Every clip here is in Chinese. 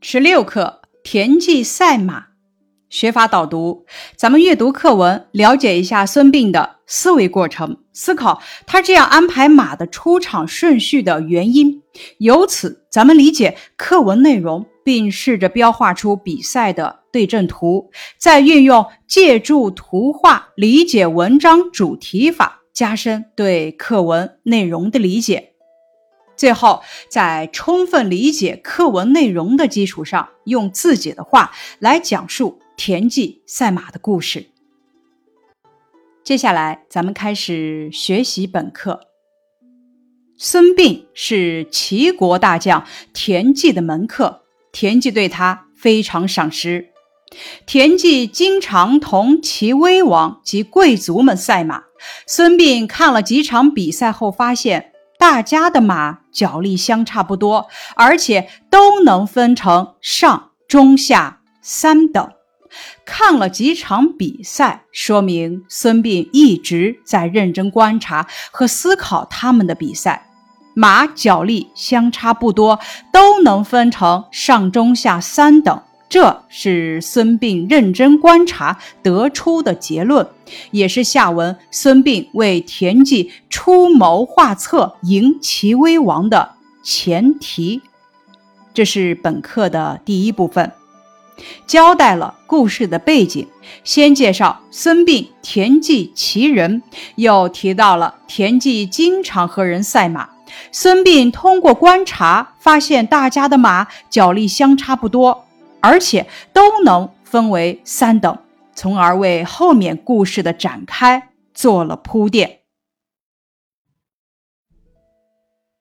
十六课田忌赛马学法导读。咱们阅读课文，了解一下孙膑的思维过程，思考他这样安排马的出场顺序的原因。由此，咱们理解课文内容，并试着标画出比赛的对阵图，再运用借助图画理解文章主题法，加深对课文内容的理解。最后，在充分理解课文内容的基础上，用自己的话来讲述田忌赛马的故事。接下来，咱们开始学习本课。孙膑是齐国大将田忌的门客，田忌对他非常赏识。田忌经常同齐威王及贵族们赛马。孙膑看了几场比赛后，发现。大家的马脚力相差不多，而且都能分成上、中、下三等。看了几场比赛，说明孙膑一直在认真观察和思考他们的比赛。马脚力相差不多，都能分成上、中、下三等。这是孙膑认真观察得出的结论，也是下文孙膑为田忌出谋划策迎齐威王的前提。这是本课的第一部分，交代了故事的背景，先介绍孙膑、田忌其人，又提到了田忌经常和人赛马。孙膑通过观察发现，大家的马脚力相差不多。而且都能分为三等，从而为后面故事的展开做了铺垫。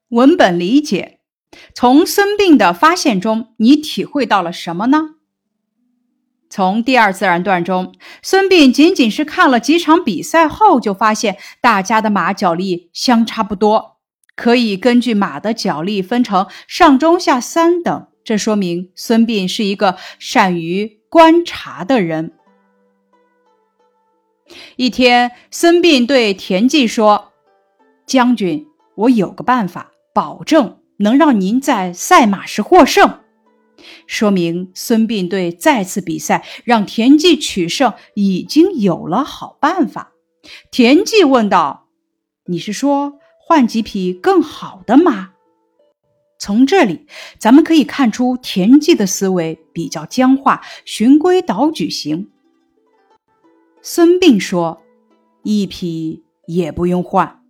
文本理解：从孙膑的发现中，你体会到了什么呢？从第二自然段中，孙膑仅仅是看了几场比赛后，就发现大家的马脚力相差不多，可以根据马的脚力分成上、中、下三等。这说明孙膑是一个善于观察的人。一天，孙膑对田忌说：“将军，我有个办法，保证能让您在赛马时获胜。”说明孙膑对再次比赛让田忌取胜已经有了好办法。田忌问道：“你是说换几匹更好的马？”从这里，咱们可以看出田忌的思维比较僵化，循规蹈矩型。孙膑说：“一匹也不用换。”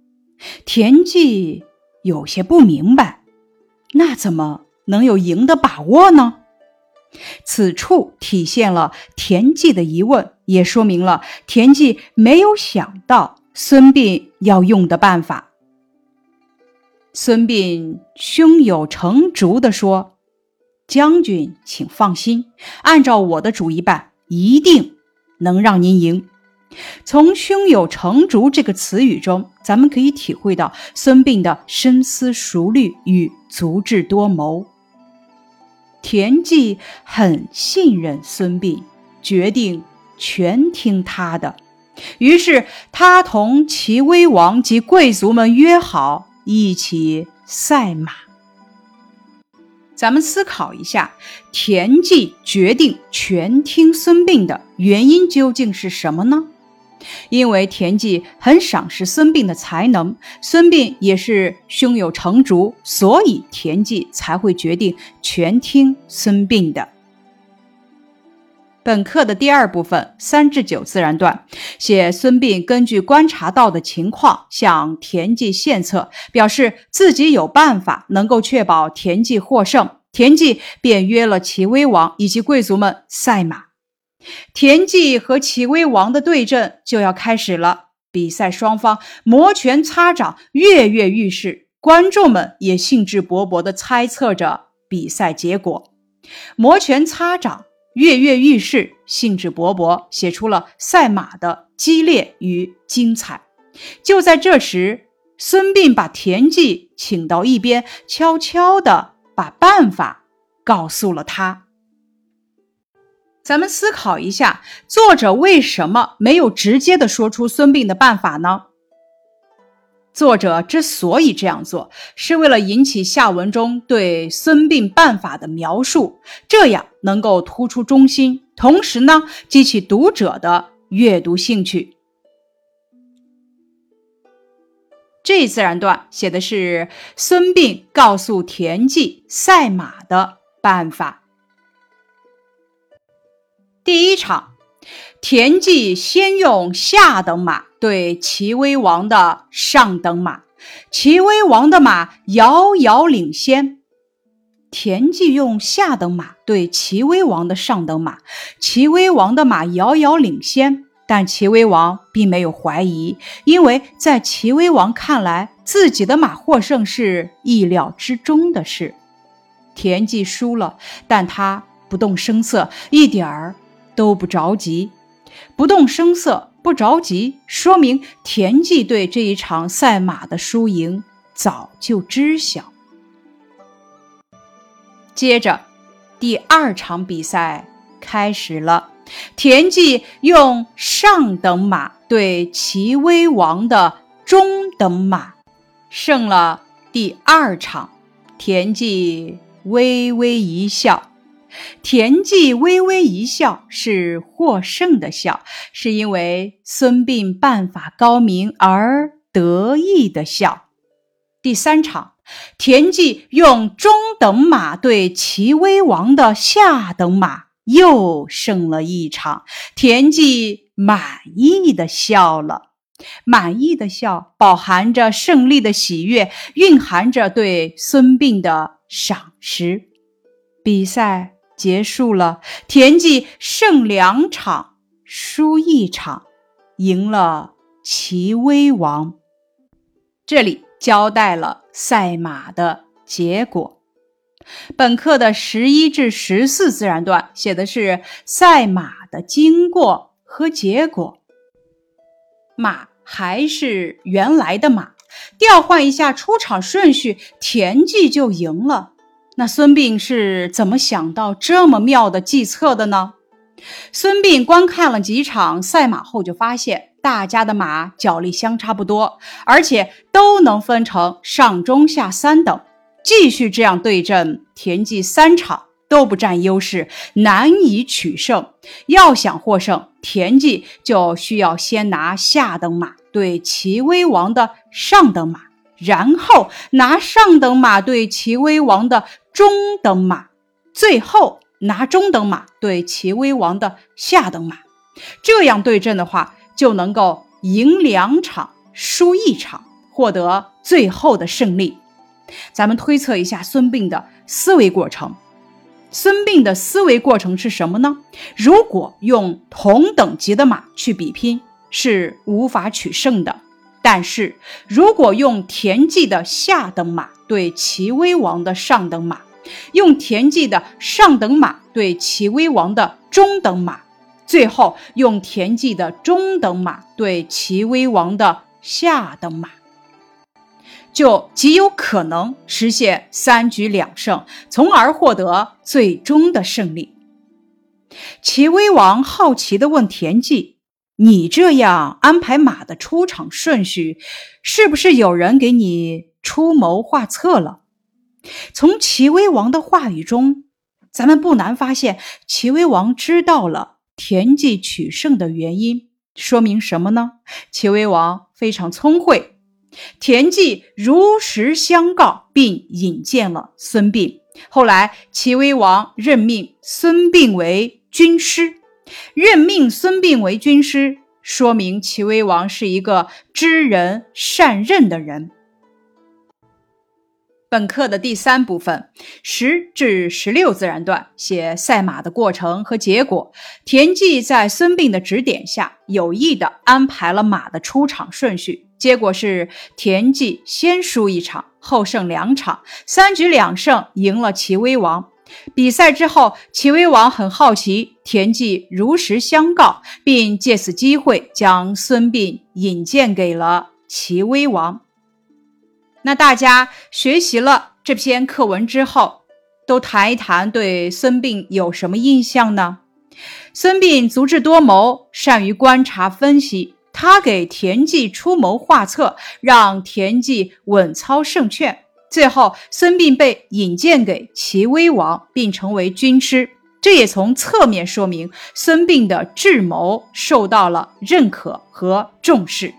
田忌有些不明白，那怎么能有赢的把握呢？此处体现了田忌的疑问，也说明了田忌没有想到孙膑要用的办法。孙膑胸有成竹地说：“将军，请放心，按照我的主意办，一定能让您赢。”从“胸有成竹”这个词语中，咱们可以体会到孙膑的深思熟虑与足智多谋。田忌很信任孙膑，决定全听他的。于是，他同齐威王及贵族们约好。一起赛马。咱们思考一下，田忌决定全听孙膑的原因究竟是什么呢？因为田忌很赏识孙膑的才能，孙膑也是胸有成竹，所以田忌才会决定全听孙膑的。本课的第二部分三至九自然段，写孙膑根据观察到的情况向田忌献策，表示自己有办法能够确保田忌获胜。田忌便约了齐威王以及贵族们赛马。田忌和齐威王的对阵就要开始了，比赛双方摩拳擦掌，跃跃欲试，观众们也兴致勃勃地猜测着比赛结果。摩拳擦掌。跃跃欲试，兴致勃勃，写出了赛马的激烈与精彩。就在这时，孙膑把田忌请到一边，悄悄地把办法告诉了他。咱们思考一下，作者为什么没有直接的说出孙膑的办法呢？作者之所以这样做，是为了引起下文中对孙膑办法的描述，这样能够突出中心，同时呢，激起读者的阅读兴趣。这自然段写的是孙膑告诉田忌赛马的办法。第一场。田忌先用下等马对齐威王的上等马，齐威王的马遥遥领先。田忌用下等马对齐威王的上等马，齐威王的马遥遥领先，但齐威王并没有怀疑，因为在齐威王看来，自己的马获胜是意料之中的事。田忌输了，但他不动声色，一点儿都不着急。不动声色，不着急，说明田忌对这一场赛马的输赢早就知晓。接着，第二场比赛开始了。田忌用上等马对齐威王的中等马，胜了第二场。田忌微微一笑。田忌微微一笑，是获胜的笑，是因为孙膑办法高明而得意的笑。第三场，田忌用中等马对齐威王的下等马，又胜了一场。田忌满意的笑了，满意的笑饱含着胜利的喜悦，蕴含着对孙膑的赏识。比赛。结束了，田忌胜两场，输一场，赢了齐威王。这里交代了赛马的结果。本课的十一至十四自然段写的是赛马的经过和结果。马还是原来的马，调换一下出场顺序，田忌就赢了。那孙膑是怎么想到这么妙的计策的呢？孙膑观看了几场赛马后，就发现大家的马脚力相差不多，而且都能分成上中下三等。继续这样对阵，田忌三场都不占优势，难以取胜。要想获胜，田忌就需要先拿下等马对齐威王的上等马，然后拿上等马对齐威王的。中等马，最后拿中等马对齐威王的下等马，这样对阵的话，就能够赢两场，输一场，获得最后的胜利。咱们推测一下孙膑的思维过程。孙膑的思维过程是什么呢？如果用同等级的马去比拼，是无法取胜的。但是如果用田忌的下等马对齐威王的上等马，用田忌的上等马对齐威王的中等马，最后用田忌的中等马对齐威王的下等马，就极有可能实现三局两胜，从而获得最终的胜利。齐威王好奇地问田忌：“你这样安排马的出场顺序，是不是有人给你出谋划策了？”从齐威王的话语中，咱们不难发现，齐威王知道了田忌取胜的原因，说明什么呢？齐威王非常聪慧，田忌如实相告，并引荐了孙膑。后来，齐威王任命孙膑为军师，任命孙膑为军师，说明齐威王是一个知人善任的人。本课的第三部分，十至十六自然段写赛马的过程和结果。田忌在孙膑的指点下，有意的安排了马的出场顺序，结果是田忌先输一场，后胜两场，三局两胜，赢了齐威王。比赛之后，齐威王很好奇，田忌如实相告，并借此机会将孙膑引荐给了齐威王。那大家学习了这篇课文之后，都谈一谈对孙膑有什么印象呢？孙膑足智多谋，善于观察分析，他给田忌出谋划策，让田忌稳操胜券。最后，孙膑被引荐给齐威王，并成为军师。这也从侧面说明孙膑的智谋受到了认可和重视。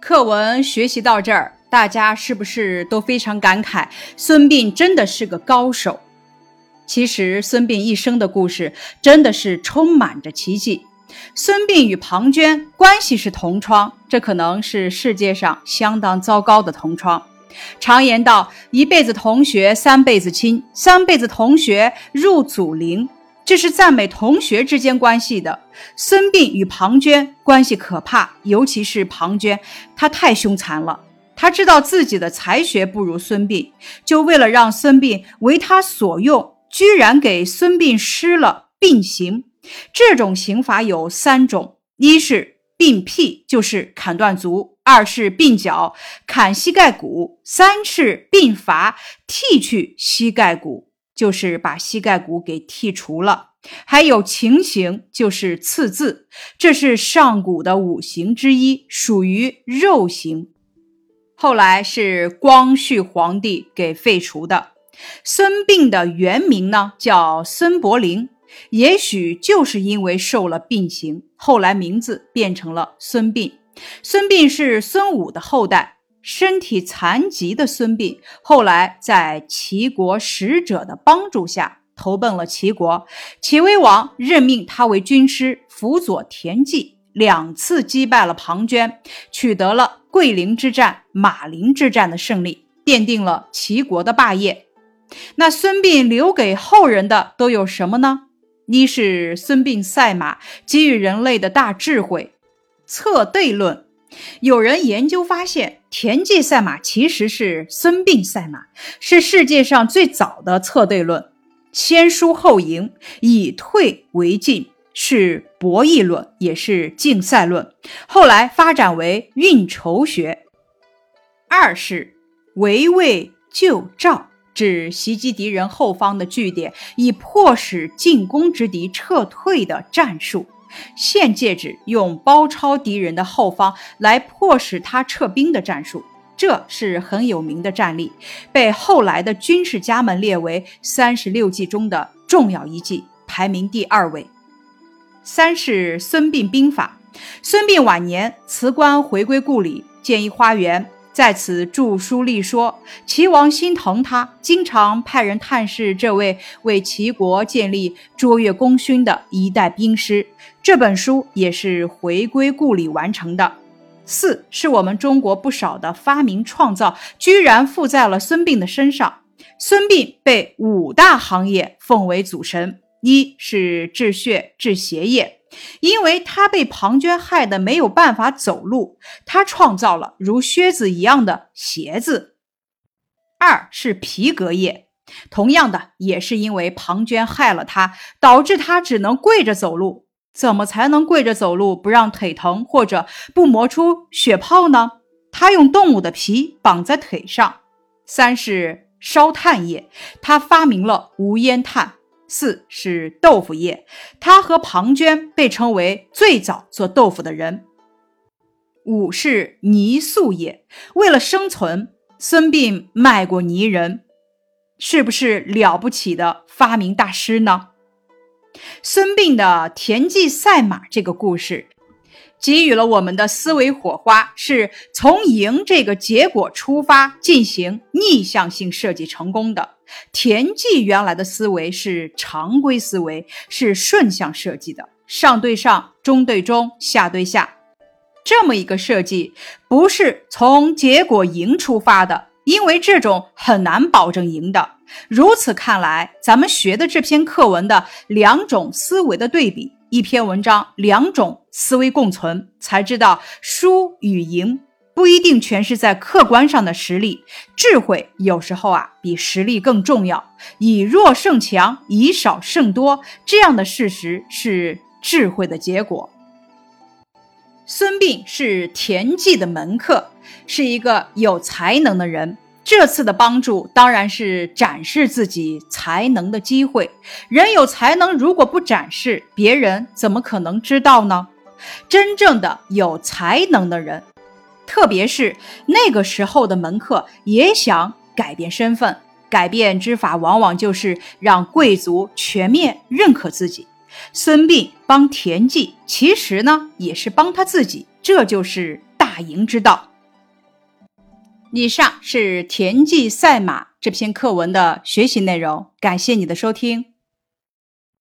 课文学习到这儿，大家是不是都非常感慨？孙膑真的是个高手。其实，孙膑一生的故事真的是充满着奇迹。孙膑与庞涓关系是同窗，这可能是世界上相当糟糕的同窗。常言道：“一辈子同学，三辈子亲；三辈子同学，入祖陵。”这是赞美同学之间关系的。孙膑与庞涓关系可怕，尤其是庞涓，他太凶残了。他知道自己的才学不如孙膑，就为了让孙膑为他所用，居然给孙膑施了膑刑。这种刑罚有三种：一是膑辟，就是砍断足。二是并脚砍膝盖骨，三是鬓伐剃去膝盖骨，就是把膝盖骨给剔除了。还有情刑，就是刺字，这是上古的五行之一，属于肉刑。后来是光绪皇帝给废除的。孙膑的原名呢叫孙伯龄，也许就是因为受了膑刑，后来名字变成了孙膑。孙膑是孙武的后代，身体残疾的孙膑后来在齐国使者的帮助下投奔了齐国，齐威王任命他为军师，辅佐田忌，两次击败了庞涓，取得了桂林之战、马陵之战的胜利，奠定了齐国的霸业。那孙膑留给后人的都有什么呢？一是孙膑赛马给予人类的大智慧。策对论，有人研究发现，田忌赛马其实是孙膑赛马，是世界上最早的策对论。先输后赢，以退为进，是博弈论，也是竞赛论。后来发展为运筹学。二是围魏救赵，指袭击敌人后方的据点，以迫使进攻之敌撤退的战术。现戒指用包抄敌人的后方来迫使他撤兵的战术，这是很有名的战例，被后来的军事家们列为三十六计中的重要一计，排名第二位。三是孙膑兵法。孙膑晚年辞官回归故里，建一花园。在此著书立说，齐王心疼他，经常派人探视这位为齐国建立卓越功勋的一代兵师。这本书也是回归故里完成的。四是我们中国不少的发明创造，居然附在了孙膑的身上。孙膑被五大行业奉为祖神，一是治血治邪业。因为他被庞涓害得没有办法走路，他创造了如靴子一样的鞋子。二是皮革业，同样的也是因为庞涓害了他，导致他只能跪着走路。怎么才能跪着走路不让腿疼或者不磨出血泡呢？他用动物的皮绑在腿上。三是烧炭业，他发明了无烟炭。四是豆腐业，他和庞涓被称为最早做豆腐的人。五是泥塑业，为了生存，孙膑卖过泥人，是不是了不起的发明大师呢？孙膑的田忌赛马这个故事。给予了我们的思维火花，是从赢这个结果出发进行逆向性设计成功的。田忌原来的思维是常规思维，是顺向设计的，上对上，中对中，下对下，这么一个设计不是从结果赢出发的，因为这种很难保证赢的。如此看来，咱们学的这篇课文的两种思维的对比。一篇文章，两种思维共存，才知道输与赢不一定全是在客观上的实力，智慧有时候啊比实力更重要。以弱胜强，以少胜多，这样的事实是智慧的结果。孙膑是田忌的门客，是一个有才能的人。这次的帮助当然是展示自己才能的机会。人有才能，如果不展示，别人怎么可能知道呢？真正的有才能的人。特别是那个时候的门客也想改变身份，改变之法往往就是让贵族全面认可自己。孙膑帮田忌，其实呢也是帮他自己，这就是大赢之道。以上是田忌赛马这篇课文的学习内容，感谢你的收听。